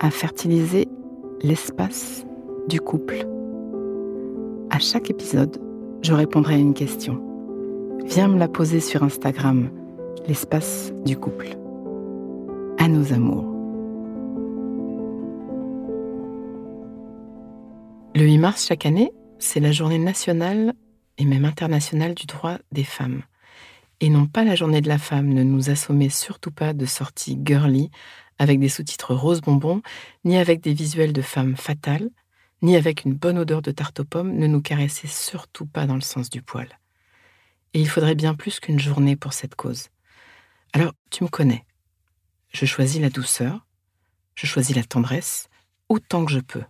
à fertiliser l'espace du couple. À chaque épisode, je répondrai à une question. Viens me la poser sur Instagram, l'espace du couple. À nos amours. Le 8 mars chaque année, c'est la journée nationale et même internationale du droit des femmes. Et non pas la journée de la femme, ne nous assommez surtout pas de sorties girly avec des sous-titres rose bonbon, ni avec des visuels de femmes fatales, ni avec une bonne odeur de tarte aux pommes, ne nous caressez surtout pas dans le sens du poil. Et il faudrait bien plus qu'une journée pour cette cause. Alors, tu me connais. Je choisis la douceur, je choisis la tendresse, autant que je peux.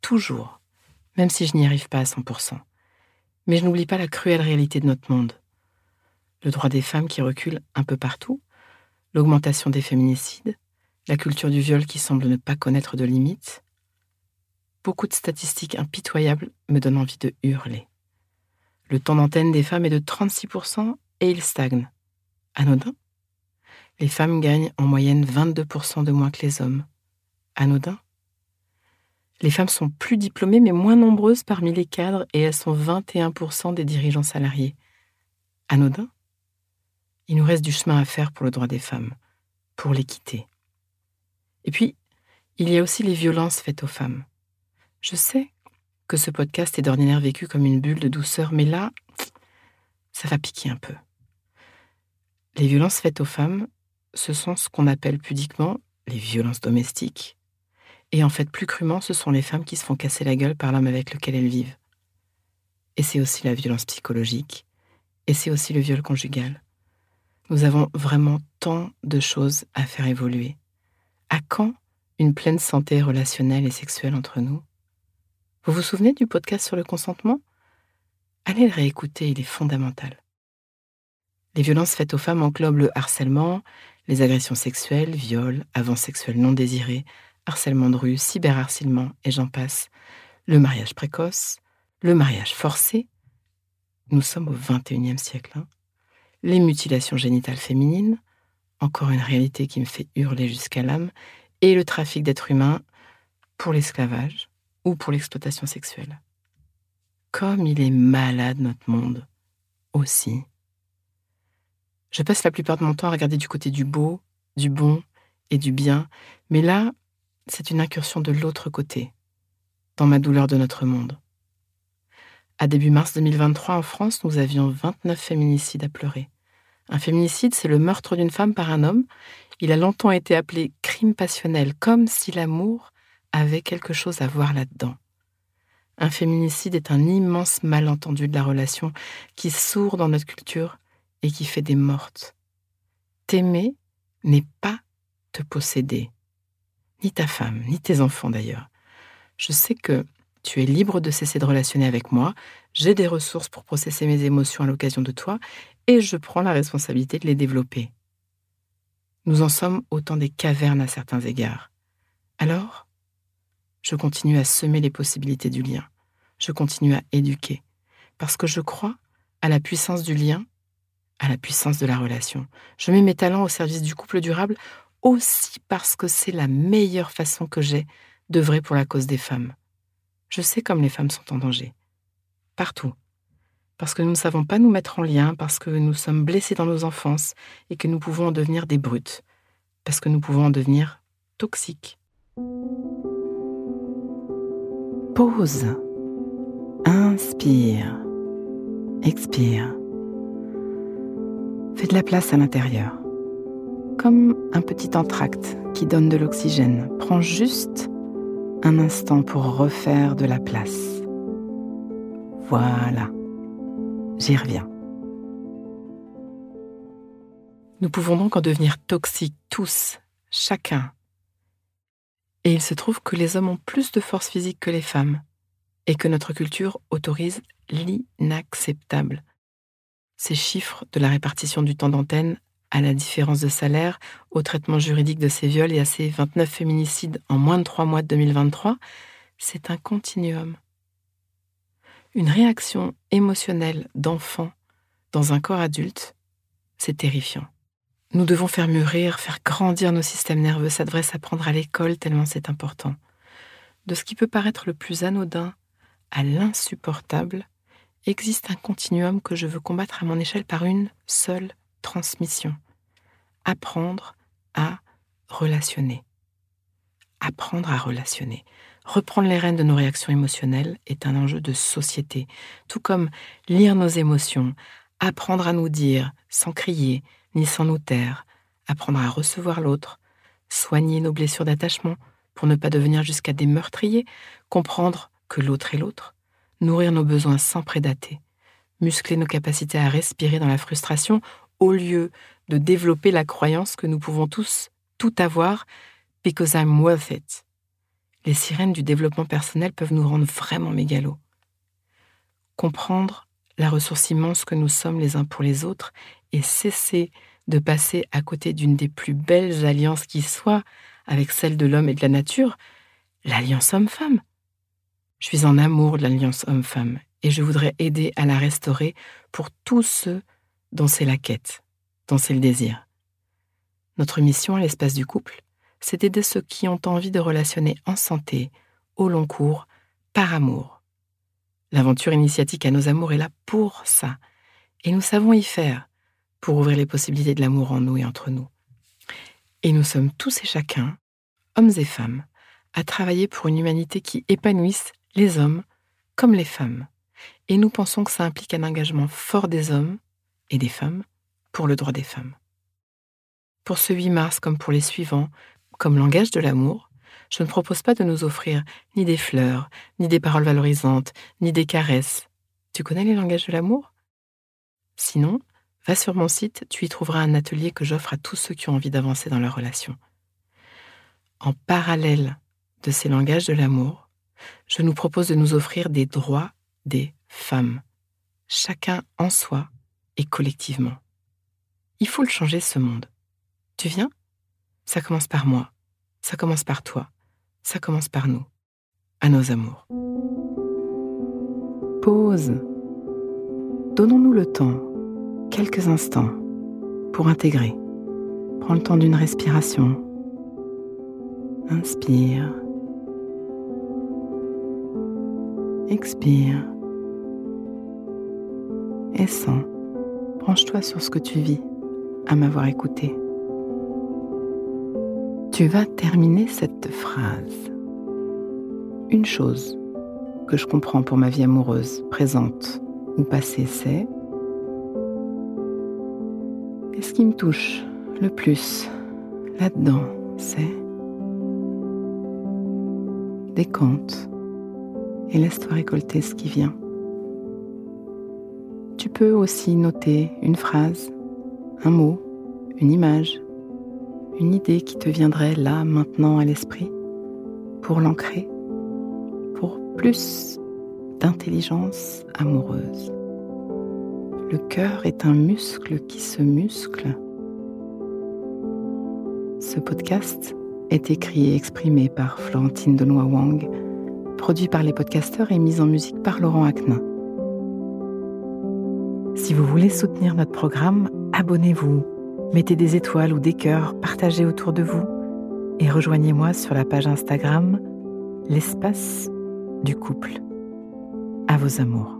Toujours. Même si je n'y arrive pas à 100%. Mais je n'oublie pas la cruelle réalité de notre monde. Le droit des femmes qui recule un peu partout, l'augmentation des féminicides, la culture du viol qui semble ne pas connaître de limites, beaucoup de statistiques impitoyables me donnent envie de hurler. Le temps d'antenne des femmes est de 36% et il stagne. Anodin? Les femmes gagnent en moyenne 22% de moins que les hommes. Anodin? Les femmes sont plus diplômées mais moins nombreuses parmi les cadres et elles sont 21% des dirigeants salariés. Anodin? Il nous reste du chemin à faire pour le droit des femmes, pour l'équité. Et puis, il y a aussi les violences faites aux femmes. Je sais que ce podcast est d'ordinaire vécu comme une bulle de douceur, mais là, ça va piquer un peu. Les violences faites aux femmes, ce sont ce qu'on appelle pudiquement les violences domestiques. Et en fait, plus crûment, ce sont les femmes qui se font casser la gueule par l'homme avec lequel elles vivent. Et c'est aussi la violence psychologique, et c'est aussi le viol conjugal. Nous avons vraiment tant de choses à faire évoluer. À quand une pleine santé relationnelle et sexuelle entre nous? Vous vous souvenez du podcast sur le consentement? Allez le réécouter, il est fondamental. Les violences faites aux femmes englobent le harcèlement, les agressions sexuelles, viols, avances sexuels non désirés, harcèlement de rue, cyberharcèlement et j'en passe, le mariage précoce, le mariage forcé, nous sommes au XXIe siècle, hein. les mutilations génitales féminines, encore une réalité qui me fait hurler jusqu'à l'âme, et le trafic d'êtres humains pour l'esclavage, ou pour l'exploitation sexuelle. Comme il est malade notre monde, aussi. Je passe la plupart de mon temps à regarder du côté du beau, du bon et du bien, mais là, c'est une incursion de l'autre côté, dans ma douleur de notre monde. À début mars 2023, en France, nous avions 29 féminicides à pleurer. Un féminicide, c'est le meurtre d'une femme par un homme. Il a longtemps été appelé crime passionnel, comme si l'amour avait quelque chose à voir là-dedans. Un féminicide est un immense malentendu de la relation qui sourd dans notre culture et qui fait des mortes. T'aimer n'est pas te posséder, ni ta femme, ni tes enfants d'ailleurs. Je sais que tu es libre de cesser de relationner avec moi, j'ai des ressources pour processer mes émotions à l'occasion de toi, et je prends la responsabilité de les développer. Nous en sommes autant des cavernes à certains égards. Alors, je continue à semer les possibilités du lien. Je continue à éduquer. Parce que je crois à la puissance du lien, à la puissance de la relation. Je mets mes talents au service du couple durable aussi parce que c'est la meilleure façon que j'ai d'œuvrer pour la cause des femmes. Je sais comme les femmes sont en danger. Partout. Parce que nous ne savons pas nous mettre en lien, parce que nous sommes blessés dans nos enfances et que nous pouvons en devenir des brutes. Parce que nous pouvons en devenir toxiques. Pause. Inspire. Expire. Fais de la place à l'intérieur. Comme un petit entracte qui donne de l'oxygène. Prends juste un instant pour refaire de la place. Voilà. J'y reviens. Nous pouvons donc en devenir toxiques tous, chacun. Et il se trouve que les hommes ont plus de force physique que les femmes, et que notre culture autorise l'inacceptable. Ces chiffres de la répartition du temps d'antenne à la différence de salaire, au traitement juridique de ces viols et à ces 29 féminicides en moins de trois mois de 2023, c'est un continuum. Une réaction émotionnelle d'enfant dans un corps adulte, c'est terrifiant. Nous devons faire mûrir, faire grandir nos systèmes nerveux, ça devrait s'apprendre à l'école tellement c'est important. De ce qui peut paraître le plus anodin à l'insupportable, existe un continuum que je veux combattre à mon échelle par une seule transmission. Apprendre à relationner. Apprendre à relationner. Reprendre les rênes de nos réactions émotionnelles est un enjeu de société, tout comme lire nos émotions, apprendre à nous dire, sans crier, ni sans nous taire, apprendre à recevoir l'autre, soigner nos blessures d'attachement pour ne pas devenir jusqu'à des meurtriers, comprendre que l'autre est l'autre, nourrir nos besoins sans prédater, muscler nos capacités à respirer dans la frustration au lieu de développer la croyance que nous pouvons tous tout avoir because I'm worth it. Les sirènes du développement personnel peuvent nous rendre vraiment mégalos. Comprendre la ressource immense que nous sommes les uns pour les autres et cesser de passer à côté d'une des plus belles alliances qui soit avec celle de l'homme et de la nature, l'alliance homme-femme. Je suis en amour de l'alliance homme-femme et je voudrais aider à la restaurer pour tous ceux dont c'est la quête, dont c'est le désir. Notre mission à l'espace du couple, c'est d'aider ceux qui ont envie de relationner en santé, au long cours, par amour. L'aventure initiatique à nos amours est là pour ça, et nous savons y faire pour ouvrir les possibilités de l'amour en nous et entre nous. Et nous sommes tous et chacun, hommes et femmes, à travailler pour une humanité qui épanouisse les hommes comme les femmes. Et nous pensons que ça implique un engagement fort des hommes et des femmes pour le droit des femmes. Pour ce 8 mars comme pour les suivants, comme langage de l'amour, je ne propose pas de nous offrir ni des fleurs, ni des paroles valorisantes, ni des caresses. Tu connais les langages de l'amour? Sinon, va sur mon site, tu y trouveras un atelier que j'offre à tous ceux qui ont envie d'avancer dans leur relation. En parallèle de ces langages de l'amour, je nous propose de nous offrir des droits des femmes, chacun en soi et collectivement. Il faut le changer ce monde. Tu viens? Ça commence par moi, ça commence par toi, ça commence par nous, à nos amours. Pause. Donnons-nous le temps, quelques instants, pour intégrer. Prends le temps d'une respiration. Inspire. Expire. Et sens. Branche-toi sur ce que tu vis à m'avoir écouté. Tu vas terminer cette phrase. Une chose que je comprends pour ma vie amoureuse, présente ou passée, c'est et ce qui me touche le plus là-dedans, c'est décompte et laisse-toi récolter ce qui vient. Tu peux aussi noter une phrase, un mot, une image, une idée qui te viendrait là, maintenant à l'esprit, pour l'ancrer, pour plus d'intelligence amoureuse. Le cœur est un muscle qui se muscle. Ce podcast est écrit et exprimé par Florentine Denois Wang produit par les podcasteurs et mis en musique par Laurent Aknin. Si vous voulez soutenir notre programme, abonnez-vous, mettez des étoiles ou des cœurs, partagez autour de vous et rejoignez-moi sur la page Instagram L'espace du couple. À vos amours.